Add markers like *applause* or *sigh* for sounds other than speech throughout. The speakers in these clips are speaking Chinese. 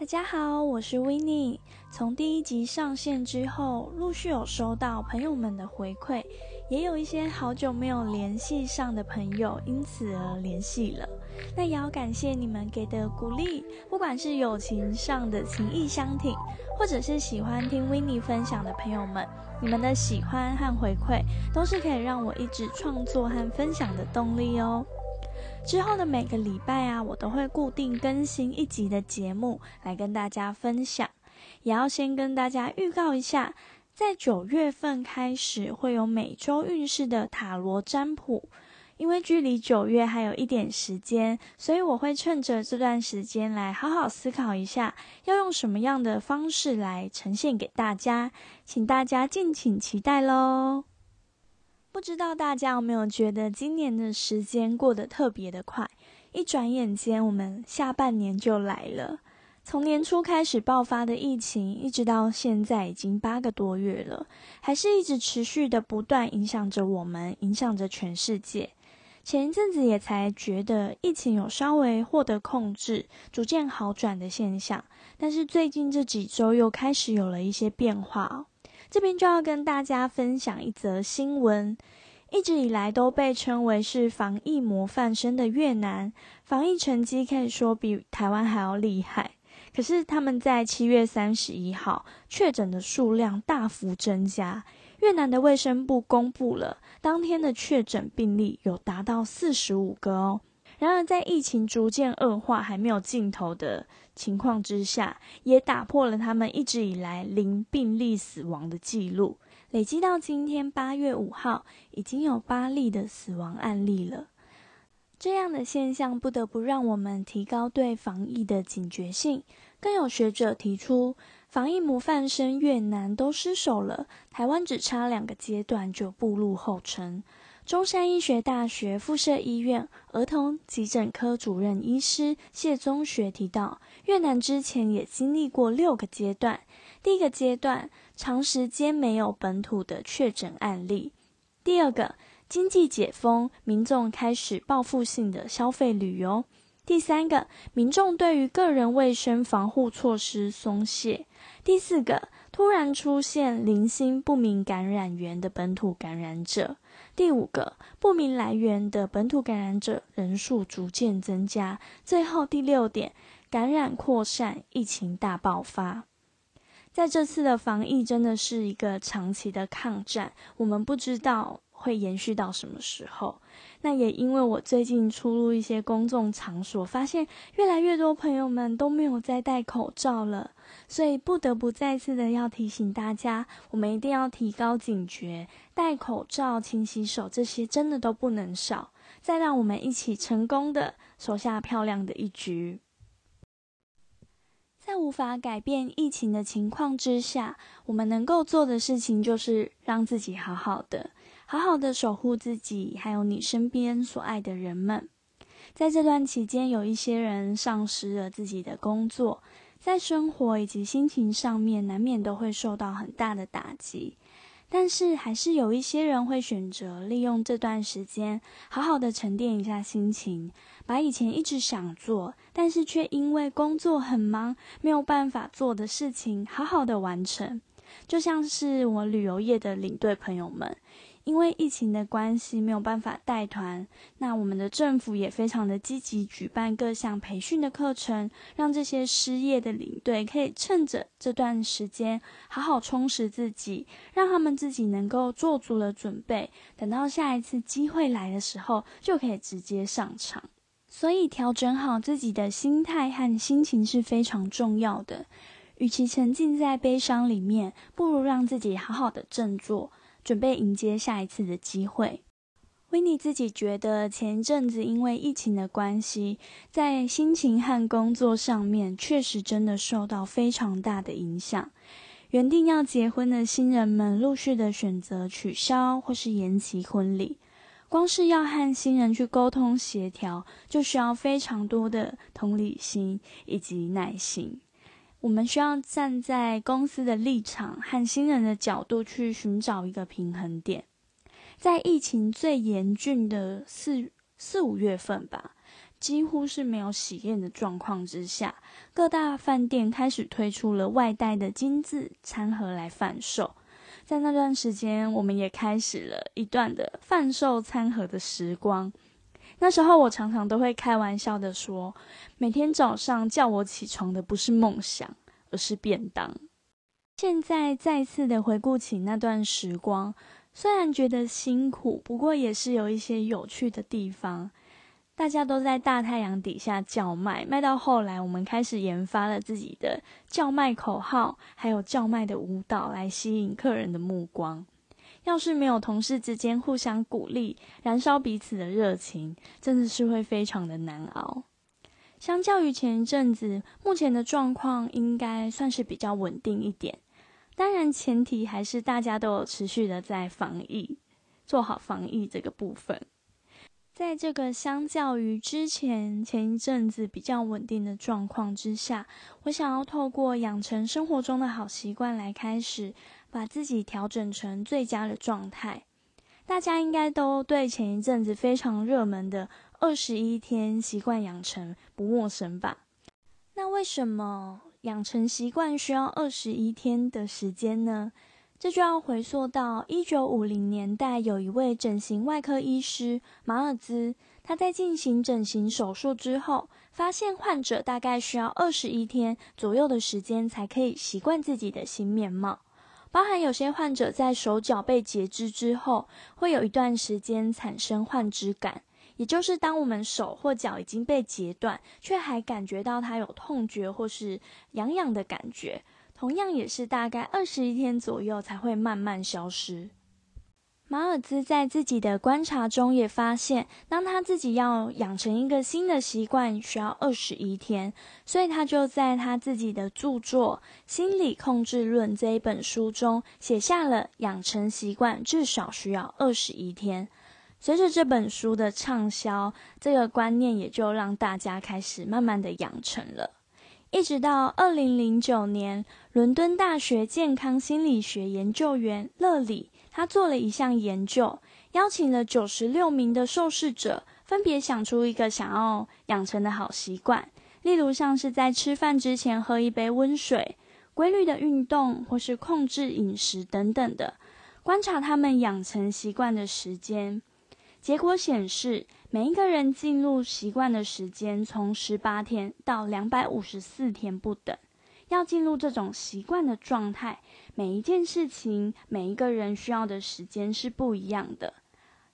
大家好，我是 w i n n e 从第一集上线之后，陆续有收到朋友们的回馈，也有一些好久没有联系上的朋友因此而联系了。那也要感谢你们给的鼓励，不管是友情上的情谊相挺，或者是喜欢听 w i n n e 分享的朋友们，你们的喜欢和回馈都是可以让我一直创作和分享的动力哦。之后的每个礼拜啊，我都会固定更新一集的节目来跟大家分享。也要先跟大家预告一下，在九月份开始会有每周运势的塔罗占卜。因为距离九月还有一点时间，所以我会趁着这段时间来好好思考一下，要用什么样的方式来呈现给大家，请大家敬请期待喽。不知道大家有没有觉得今年的时间过得特别的快？一转眼间，我们下半年就来了。从年初开始爆发的疫情，一直到现在已经八个多月了，还是一直持续的不断影响着我们，影响着全世界。前一阵子也才觉得疫情有稍微获得控制，逐渐好转的现象，但是最近这几周又开始有了一些变化。这边就要跟大家分享一则新闻。一直以来都被称为是防疫模范生的越南，防疫成绩可以说比台湾还要厉害。可是他们在七月三十一号确诊的数量大幅增加，越南的卫生部公布了当天的确诊病例有达到四十五个哦。然而，在疫情逐渐恶化、还没有尽头的情况之下，也打破了他们一直以来零病例死亡的记录。累积到今天八月五号，已经有八例的死亡案例了。这样的现象不得不让我们提高对防疫的警觉性。更有学者提出，防疫模范生越南都失守了，台湾只差两个阶段就步入后尘。中山医学大学附设医院儿童急诊科主任医师谢宗学提到，越南之前也经历过六个阶段。第一个阶段，长时间没有本土的确诊案例；第二个，经济解封，民众开始报复性的消费旅游；第三个，民众对于个人卫生防护措施松懈；第四个，突然出现零星不明感染源的本土感染者。第五个不明来源的本土感染者人数逐渐增加，最后第六点，感染扩散，疫情大爆发。在这次的防疫真的是一个长期的抗战，我们不知道会延续到什么时候。那也因为我最近出入一些公众场所，发现越来越多朋友们都没有再戴口罩了。所以不得不再次的要提醒大家，我们一定要提高警觉，戴口罩、勤洗手，这些真的都不能少。再让我们一起成功的守下漂亮的一局。在无法改变疫情的情况之下，我们能够做的事情就是让自己好好的，好好的守护自己，还有你身边所爱的人们。在这段期间，有一些人丧失了自己的工作。在生活以及心情上面，难免都会受到很大的打击，但是还是有一些人会选择利用这段时间，好好的沉淀一下心情，把以前一直想做，但是却因为工作很忙没有办法做的事情，好好的完成。就像是我旅游业的领队朋友们。因为疫情的关系，没有办法带团。那我们的政府也非常的积极，举办各项培训的课程，让这些失业的领队可以趁着这段时间好好充实自己，让他们自己能够做足了准备，等到下一次机会来的时候，就可以直接上场。所以，调整好自己的心态和心情是非常重要的。与其沉浸在悲伤里面，不如让自己好好的振作。准备迎接下一次的机会。维尼自己觉得，前一阵子因为疫情的关系，在心情和工作上面确实真的受到非常大的影响。原定要结婚的新人们陆续的选择取消或是延期婚礼，光是要和新人去沟通协调，就需要非常多的同理心以及耐心。我们需要站在公司的立场和新人的角度去寻找一个平衡点。在疫情最严峻的四四五月份吧，几乎是没有喜宴的状况之下，各大饭店开始推出了外带的精致餐盒来贩售。在那段时间，我们也开始了一段的贩售餐盒的时光。那时候，我常常都会开玩笑的说，每天早上叫我起床的不是梦想，而是便当。现在再次的回顾起那段时光，虽然觉得辛苦，不过也是有一些有趣的地方。大家都在大太阳底下叫卖，卖到后来，我们开始研发了自己的叫卖口号，还有叫卖的舞蹈来吸引客人的目光。要是没有同事之间互相鼓励，燃烧彼此的热情，真的是会非常的难熬。相较于前一阵子，目前的状况应该算是比较稳定一点。当然，前提还是大家都有持续的在防疫，做好防疫这个部分。在这个相较于之前前一阵子比较稳定的状况之下，我想要透过养成生活中的好习惯来开始，把自己调整成最佳的状态。大家应该都对前一阵子非常热门的二十一天习惯养成不陌生吧？那为什么养成习惯需要二十一天的时间呢？这就要回溯到一九五零年代，有一位整形外科医师马尔兹，他在进行整形手术之后，发现患者大概需要二十一天左右的时间才可以习惯自己的新面貌。包含有些患者在手脚被截肢之后，会有一段时间产生幻肢感，也就是当我们手或脚已经被截断，却还感觉到它有痛觉或是痒痒的感觉。同样也是大概二十一天左右才会慢慢消失。马尔兹在自己的观察中也发现，当他自己要养成一个新的习惯，需要二十一天，所以他就在他自己的著作《心理控制论》这一本书中写下了养成习惯至少需要二十一天。随着这本书的畅销，这个观念也就让大家开始慢慢的养成了。一直到二零零九年，伦敦大学健康心理学研究员勒里，他做了一项研究，邀请了九十六名的受试者，分别想出一个想要养成的好习惯，例如像是在吃饭之前喝一杯温水、规律的运动或是控制饮食等等的，观察他们养成习惯的时间。结果显示。每一个人进入习惯的时间从十八天到两百五十四天不等。要进入这种习惯的状态，每一件事情、每一个人需要的时间是不一样的。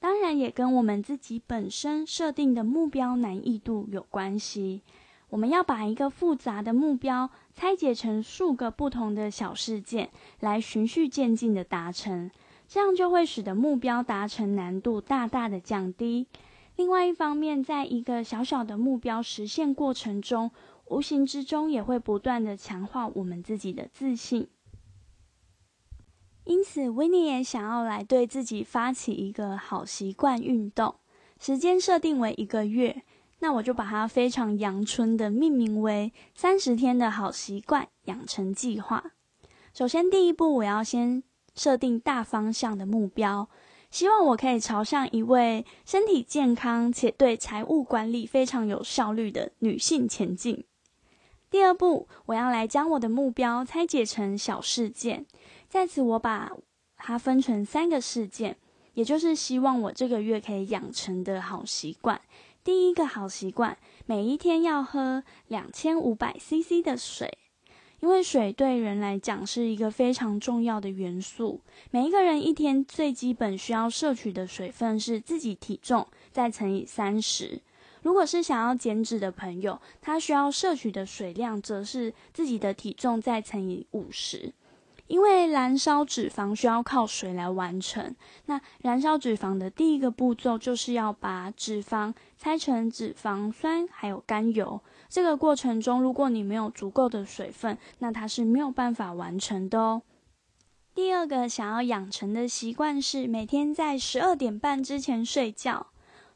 当然，也跟我们自己本身设定的目标难易度有关系。我们要把一个复杂的目标拆解成数个不同的小事件，来循序渐进的达成，这样就会使得目标达成难度大大的降低。另外一方面，在一个小小的目标实现过程中，无形之中也会不断的强化我们自己的自信。因此，维尼也想要来对自己发起一个好习惯运动，时间设定为一个月。那我就把它非常阳春的命名为“三十天的好习惯养成计划”。首先，第一步，我要先设定大方向的目标。希望我可以朝向一位身体健康且对财务管理非常有效率的女性前进。第二步，我要来将我的目标拆解成小事件，在此我把它分成三个事件，也就是希望我这个月可以养成的好习惯。第一个好习惯，每一天要喝两千五百 CC 的水。因为水对人来讲是一个非常重要的元素，每一个人一天最基本需要摄取的水分是自己体重再乘以三十。如果是想要减脂的朋友，他需要摄取的水量则是自己的体重再乘以五十。因为燃烧脂肪需要靠水来完成，那燃烧脂肪的第一个步骤就是要把脂肪拆成脂肪酸还有甘油。这个过程中，如果你没有足够的水分，那它是没有办法完成的哦。第二个想要养成的习惯是每天在十二点半之前睡觉。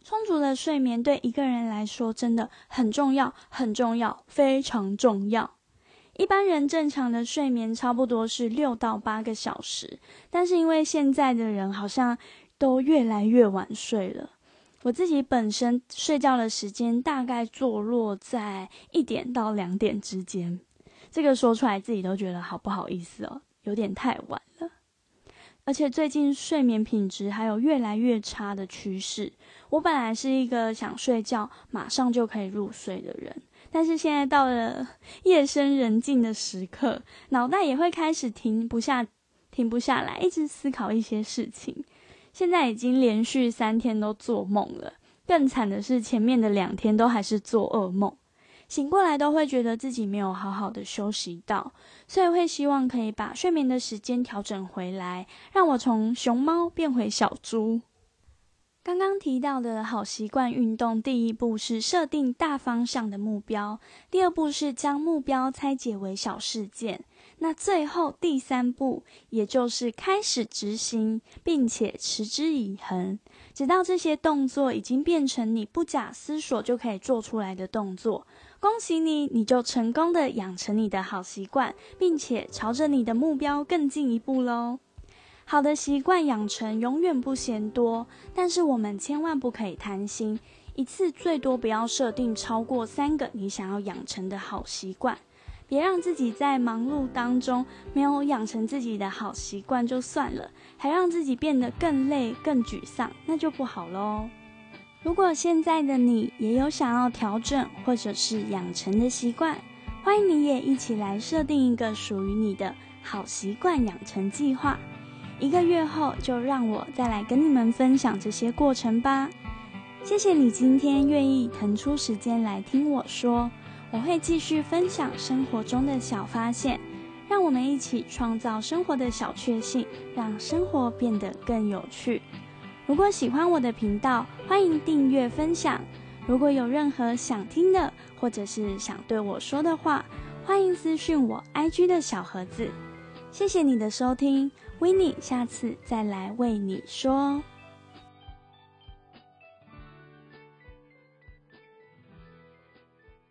充足的睡眠对一个人来说真的很重要，很重要，非常重要。一般人正常的睡眠差不多是六到八个小时，但是因为现在的人好像都越来越晚睡了，我自己本身睡觉的时间大概坐落在一点到两点之间，这个说出来自己都觉得好不好意思哦，有点太晚了。而且最近睡眠品质还有越来越差的趋势。我本来是一个想睡觉马上就可以入睡的人，但是现在到了 *laughs* 夜深人静的时刻，脑袋也会开始停不下、停不下来，一直思考一些事情。现在已经连续三天都做梦了，更惨的是前面的两天都还是做噩梦，醒过来都会觉得自己没有好好的休息到，所以会希望可以把睡眠的时间调整回来，让我从熊猫变回小猪。刚刚提到的好习惯运动，第一步是设定大方向的目标，第二步是将目标拆解为小事件。那最后第三步，也就是开始执行，并且持之以恒，直到这些动作已经变成你不假思索就可以做出来的动作。恭喜你，你就成功的养成你的好习惯，并且朝着你的目标更进一步喽。好的习惯养成永远不嫌多，但是我们千万不可以贪心，一次最多不要设定超过三个你想要养成的好习惯。别让自己在忙碌当中没有养成自己的好习惯就算了，还让自己变得更累、更沮丧，那就不好喽。如果现在的你也有想要调整或者是养成的习惯，欢迎你也一起来设定一个属于你的好习惯养成计划。一个月后，就让我再来跟你们分享这些过程吧。谢谢你今天愿意腾出时间来听我说。我会继续分享生活中的小发现，让我们一起创造生活的小确幸，让生活变得更有趣。如果喜欢我的频道，欢迎订阅分享。如果有任何想听的，或者是想对我说的话，欢迎私讯我 IG 的小盒子。谢谢你的收听，维尼下次再来为你说。